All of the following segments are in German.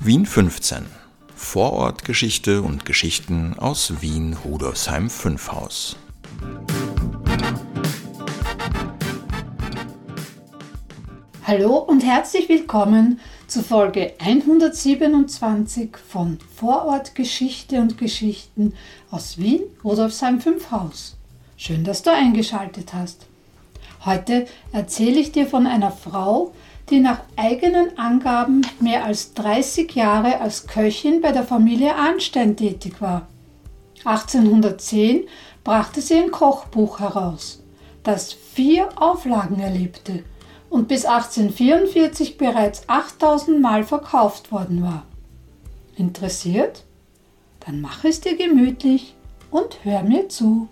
Wien 15. Vorortgeschichte und Geschichten aus Wien Rudolfsheim 5 Haus. Hallo und herzlich willkommen zu Folge 127 von Vorortgeschichte und Geschichten aus Wien Rudolfsheim 5 Haus. Schön, dass du eingeschaltet hast. Heute erzähle ich dir von einer Frau, die nach eigenen Angaben mehr als 30 Jahre als Köchin bei der Familie Arnstein tätig war. 1810 brachte sie ein Kochbuch heraus, das vier Auflagen erlebte und bis 1844 bereits 8000 Mal verkauft worden war. Interessiert? Dann mach es dir gemütlich und hör mir zu.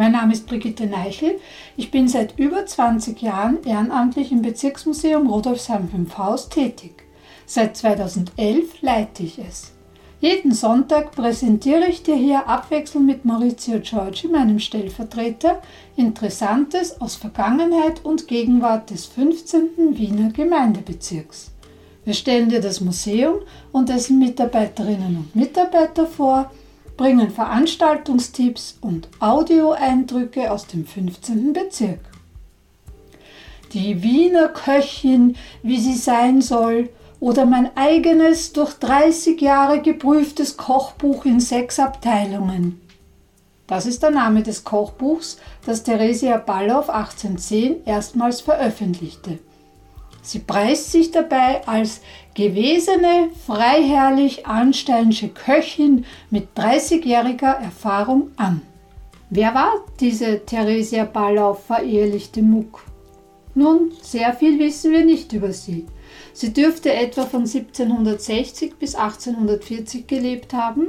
Mein Name ist Brigitte Neichel. Ich bin seit über 20 Jahren ehrenamtlich im Bezirksmuseum Rudolfsheim 5 Haus tätig. Seit 2011 leite ich es. Jeden Sonntag präsentiere ich dir hier abwechselnd mit Maurizio Giorgi, meinem Stellvertreter, Interessantes aus Vergangenheit und Gegenwart des 15. Wiener Gemeindebezirks. Wir stellen dir das Museum und dessen Mitarbeiterinnen und Mitarbeiter vor bringen Veranstaltungstipps und Audioeindrücke aus dem 15. Bezirk. Die Wiener Köchin, wie sie sein soll, oder mein eigenes durch 30 Jahre geprüftes Kochbuch in sechs Abteilungen. Das ist der Name des Kochbuchs, das Theresia Ballow 1810 erstmals veröffentlichte. Sie preist sich dabei als gewesene, freiherrlich ansteinische Köchin mit 30-jähriger Erfahrung an. Wer war diese Theresia Ballau verehelichte Muck? Nun, sehr viel wissen wir nicht über sie. Sie dürfte etwa von 1760 bis 1840 gelebt haben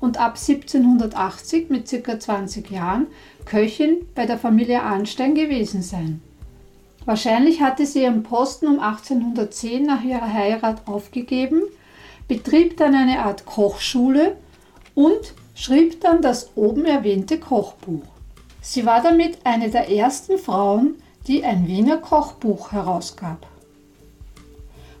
und ab 1780 mit ca. 20 Jahren Köchin bei der Familie Arnstein gewesen sein. Wahrscheinlich hatte sie ihren Posten um 1810 nach ihrer Heirat aufgegeben, betrieb dann eine Art Kochschule und schrieb dann das oben erwähnte Kochbuch. Sie war damit eine der ersten Frauen, die ein Wiener Kochbuch herausgab.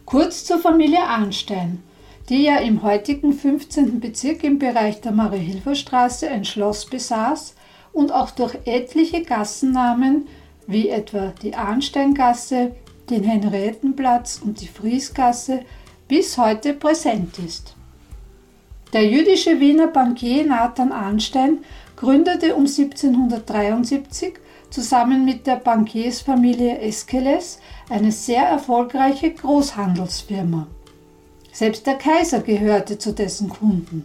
Kurz zur Familie Arnstein, die ja im heutigen 15. Bezirk im Bereich der Marie-Hilfer-Straße ein Schloss besaß und auch durch etliche Gassennamen wie etwa die Arnsteingasse, den Henriettenplatz und die Friesgasse bis heute präsent ist. Der jüdische Wiener Bankier Nathan Arnstein gründete um 1773 zusammen mit der Bankiersfamilie Eskeles eine sehr erfolgreiche Großhandelsfirma. Selbst der Kaiser gehörte zu dessen Kunden.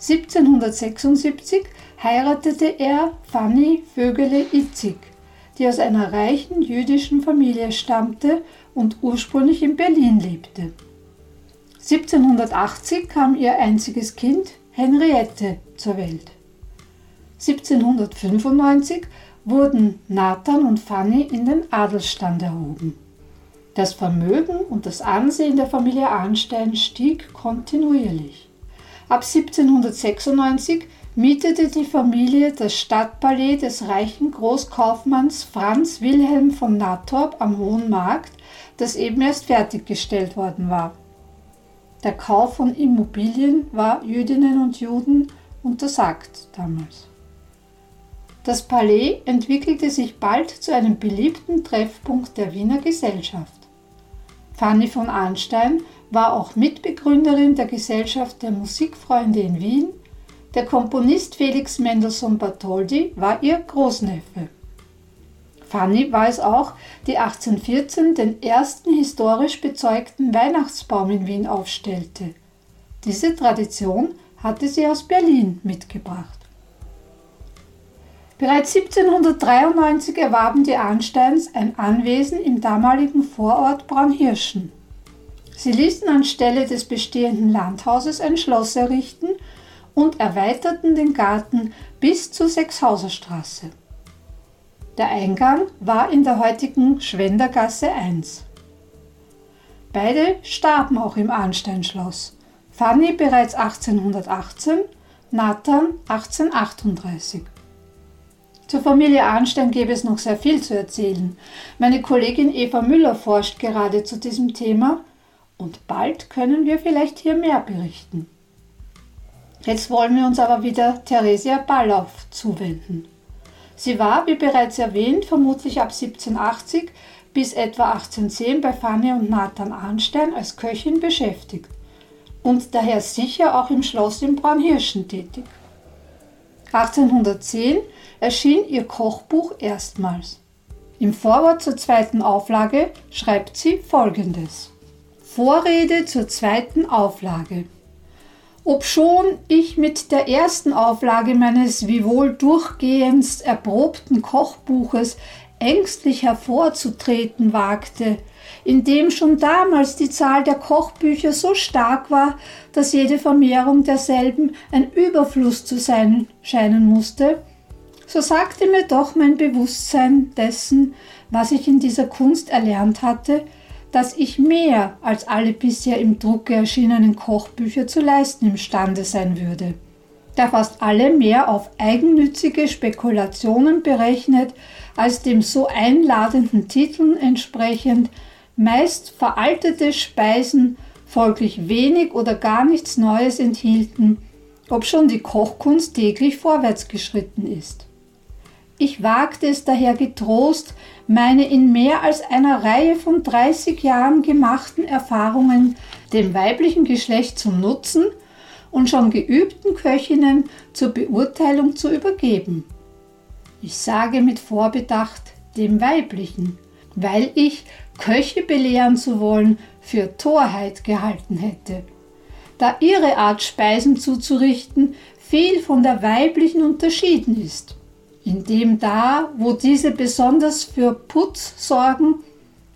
1776 heiratete er Fanny Vögele-Itzig, die aus einer reichen jüdischen Familie stammte und ursprünglich in Berlin lebte. 1780 kam ihr einziges Kind Henriette zur Welt. 1795 wurden Nathan und Fanny in den Adelsstand erhoben. Das Vermögen und das Ansehen der Familie Arnstein stieg kontinuierlich. Ab 1796 mietete die Familie das Stadtpalais des reichen Großkaufmanns Franz Wilhelm von Nattorp am Hohen Markt, das eben erst fertiggestellt worden war. Der Kauf von Immobilien war Jüdinnen und Juden untersagt damals. Das Palais entwickelte sich bald zu einem beliebten Treffpunkt der Wiener Gesellschaft. Fanny von Arnstein war auch Mitbegründerin der Gesellschaft der Musikfreunde in Wien der Komponist Felix Mendelssohn Bartholdy war ihr Großneffe. Fanny war es auch, die 1814 den ersten historisch bezeugten Weihnachtsbaum in Wien aufstellte. Diese Tradition hatte sie aus Berlin mitgebracht. Bereits 1793 erwarben die Arnsteins ein Anwesen im damaligen Vorort Braunhirschen. Sie ließen anstelle des bestehenden Landhauses ein Schloss errichten und erweiterten den Garten bis zur Sechshauserstraße. Der Eingang war in der heutigen Schwendergasse 1. Beide starben auch im Arnsteinschloss. Fanny bereits 1818, Nathan 1838. Zur Familie Arnstein gäbe es noch sehr viel zu erzählen. Meine Kollegin Eva Müller forscht gerade zu diesem Thema und bald können wir vielleicht hier mehr berichten. Jetzt wollen wir uns aber wieder Theresia Ballauf zuwenden. Sie war, wie bereits erwähnt, vermutlich ab 1780 bis etwa 1810 bei Fanny und Nathan Arnstein als Köchin beschäftigt und daher sicher auch im Schloss in Braunhirschen tätig. 1810 erschien ihr Kochbuch erstmals. Im Vorwort zur zweiten Auflage schreibt sie folgendes. Vorrede zur zweiten Auflage. Obschon ich mit der ersten Auflage meines wiewohl durchgehends erprobten Kochbuches ängstlich hervorzutreten wagte, in dem schon damals die Zahl der Kochbücher so stark war, dass jede Vermehrung derselben ein Überfluss zu sein scheinen musste, so sagte mir doch mein Bewusstsein dessen, was ich in dieser Kunst erlernt hatte, dass ich mehr als alle bisher im Drucke erschienenen Kochbücher zu leisten imstande sein würde, da fast alle mehr auf eigennützige Spekulationen berechnet als dem so einladenden Titeln entsprechend meist veraltete Speisen folglich wenig oder gar nichts Neues enthielten, obschon die Kochkunst täglich vorwärts geschritten ist. Ich wagte es daher getrost, meine in mehr als einer Reihe von 30 Jahren gemachten Erfahrungen dem weiblichen Geschlecht zum Nutzen und schon geübten Köchinnen zur Beurteilung zu übergeben. Ich sage mit Vorbedacht dem weiblichen, weil ich Köche belehren zu wollen für Torheit gehalten hätte, da ihre Art Speisen zuzurichten viel von der weiblichen unterschieden ist, indem da, wo diese besonders für Putz sorgen,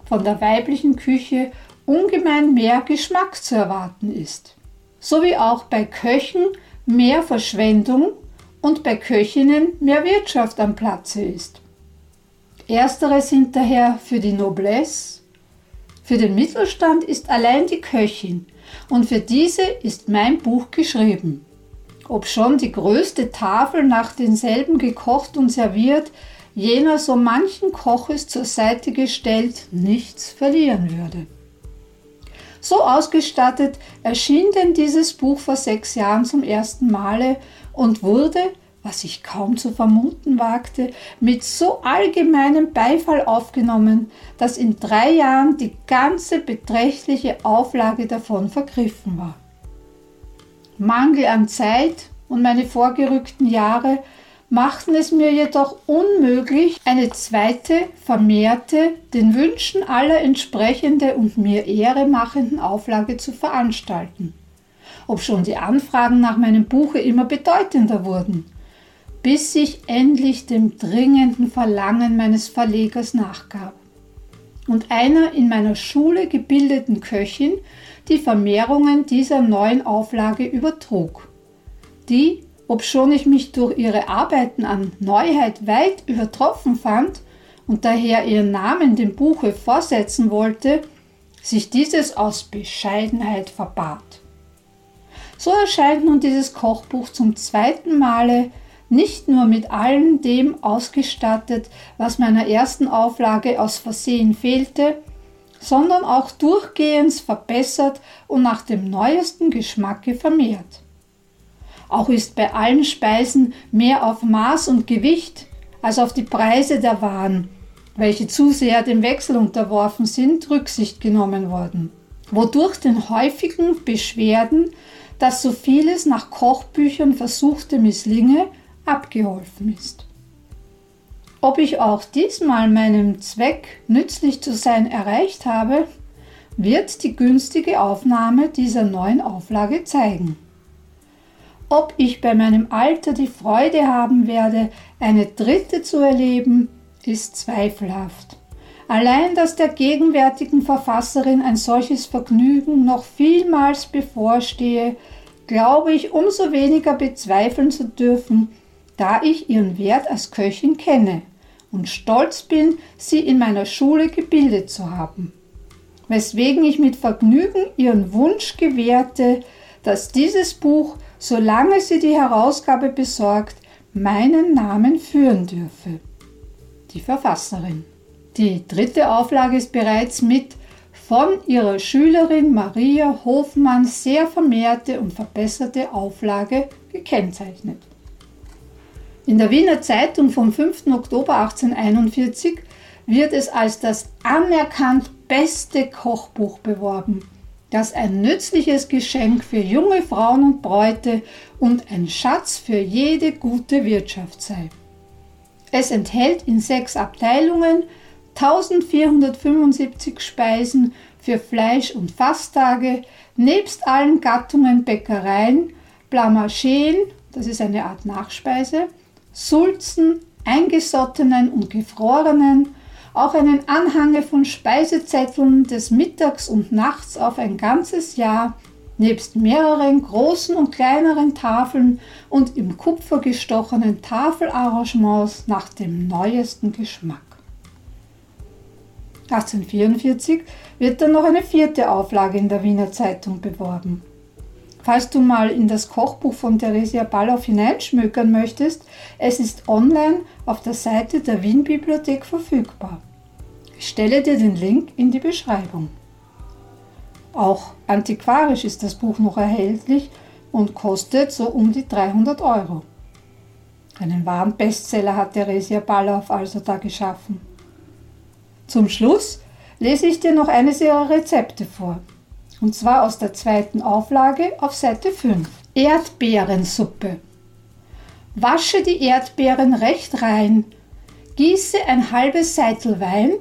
von der weiblichen Küche ungemein mehr Geschmack zu erwarten ist, so wie auch bei Köchen mehr Verschwendung und bei Köchinnen mehr Wirtschaft am Platze ist. Erstere sind daher für die Noblesse, für den Mittelstand ist allein die Köchin und für diese ist mein Buch geschrieben. Ob schon die größte Tafel nach denselben gekocht und serviert, jener so manchen Koches zur Seite gestellt nichts verlieren würde. So ausgestattet erschien denn dieses Buch vor sechs Jahren zum ersten Male und wurde was ich kaum zu vermuten wagte, mit so allgemeinem Beifall aufgenommen, dass in drei Jahren die ganze beträchtliche Auflage davon vergriffen war. Mangel an Zeit und meine vorgerückten Jahre machten es mir jedoch unmöglich, eine zweite, vermehrte, den Wünschen aller entsprechende und mir Ehre machenden Auflage zu veranstalten, obschon die Anfragen nach meinem Buche immer bedeutender wurden bis ich endlich dem dringenden Verlangen meines Verlegers nachgab und einer in meiner Schule gebildeten Köchin die Vermehrungen dieser neuen Auflage übertrug, die, obschon ich mich durch ihre Arbeiten an Neuheit weit übertroffen fand und daher ihren Namen dem Buche vorsetzen wollte, sich dieses aus Bescheidenheit verbat. So erscheint nun dieses Kochbuch zum zweiten Male nicht nur mit allem dem ausgestattet, was meiner ersten Auflage aus Versehen fehlte, sondern auch durchgehends verbessert und nach dem neuesten Geschmacke vermehrt. Auch ist bei allen Speisen mehr auf Maß und Gewicht als auf die Preise der Waren, welche zu sehr dem Wechsel unterworfen sind, Rücksicht genommen worden, wodurch den häufigen Beschwerden, dass so vieles nach Kochbüchern versuchte misslinge, abgeholfen ist. Ob ich auch diesmal meinem Zweck nützlich zu sein erreicht habe, wird die günstige Aufnahme dieser neuen Auflage zeigen. Ob ich bei meinem Alter die Freude haben werde, eine dritte zu erleben, ist zweifelhaft. Allein, dass der gegenwärtigen Verfasserin ein solches Vergnügen noch vielmals bevorstehe, glaube ich umso weniger bezweifeln zu dürfen, da ich ihren Wert als Köchin kenne und stolz bin, sie in meiner Schule gebildet zu haben. Weswegen ich mit Vergnügen ihren Wunsch gewährte, dass dieses Buch, solange sie die Herausgabe besorgt, meinen Namen führen dürfe. Die Verfasserin. Die dritte Auflage ist bereits mit von ihrer Schülerin Maria Hofmann sehr vermehrte und verbesserte Auflage gekennzeichnet. In der Wiener Zeitung vom 5. Oktober 1841 wird es als das anerkannt beste Kochbuch beworben, das ein nützliches Geschenk für junge Frauen und Bräute und ein Schatz für jede gute Wirtschaft sei. Es enthält in sechs Abteilungen 1475 Speisen für Fleisch- und Fasttage, nebst allen Gattungen Bäckereien, Blamacheen, das ist eine Art Nachspeise, Sulzen, eingesottenen und gefrorenen, auch einen Anhange von Speisezetteln des Mittags und Nachts auf ein ganzes Jahr, nebst mehreren großen und kleineren Tafeln und im Kupfer gestochenen Tafelarrangements nach dem neuesten Geschmack. 1844 wird dann noch eine vierte Auflage in der Wiener Zeitung beworben. Falls du mal in das Kochbuch von Theresia Balloff hineinschmökern möchtest, es ist online auf der Seite der Wien Bibliothek verfügbar. Ich stelle dir den Link in die Beschreibung. Auch antiquarisch ist das Buch noch erhältlich und kostet so um die 300 Euro. Einen wahren Bestseller hat Theresia Balloff also da geschaffen. Zum Schluss lese ich dir noch eines ihrer Rezepte vor. Und zwar aus der zweiten Auflage auf Seite 5. Erdbeerensuppe. Wasche die Erdbeeren recht rein. Gieße ein halbes Seitel Wein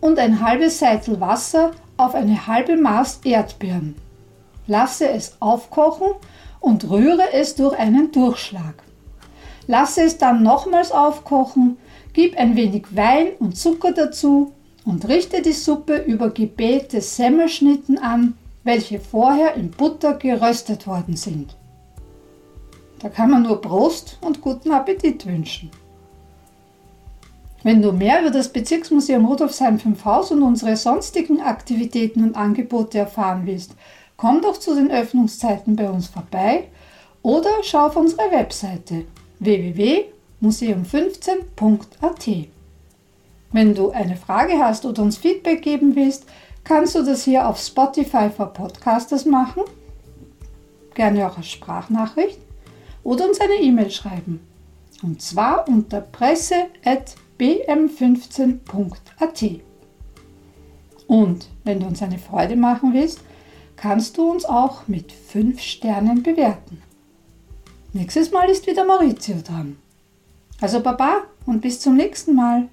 und ein halbes Seitel Wasser auf eine halbe Maß Erdbeeren. Lasse es aufkochen und rühre es durch einen Durchschlag. Lasse es dann nochmals aufkochen, gib ein wenig Wein und Zucker dazu und richte die Suppe über gebähte Semmelschnitten an, welche vorher in Butter geröstet worden sind. Da kann man nur Prost und guten Appetit wünschen. Wenn du mehr über das Bezirksmuseum Rudolfsheim 5 Haus und unsere sonstigen Aktivitäten und Angebote erfahren willst, komm doch zu den Öffnungszeiten bei uns vorbei oder schau auf unsere Webseite www.museum15.at. Wenn du eine Frage hast oder uns Feedback geben willst, kannst du das hier auf Spotify für Podcasters machen, gerne auch als Sprachnachricht oder uns eine E-Mail schreiben. Und zwar unter presse.bm15.at. Und wenn du uns eine Freude machen willst, kannst du uns auch mit 5 Sternen bewerten. Nächstes Mal ist wieder Maurizio dran. Also Baba und bis zum nächsten Mal.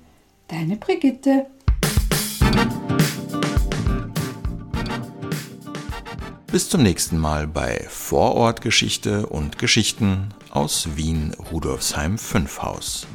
Deine Brigitte. Bis zum nächsten Mal bei Vorortgeschichte und Geschichten aus Wien Rudolfsheim 5 Haus.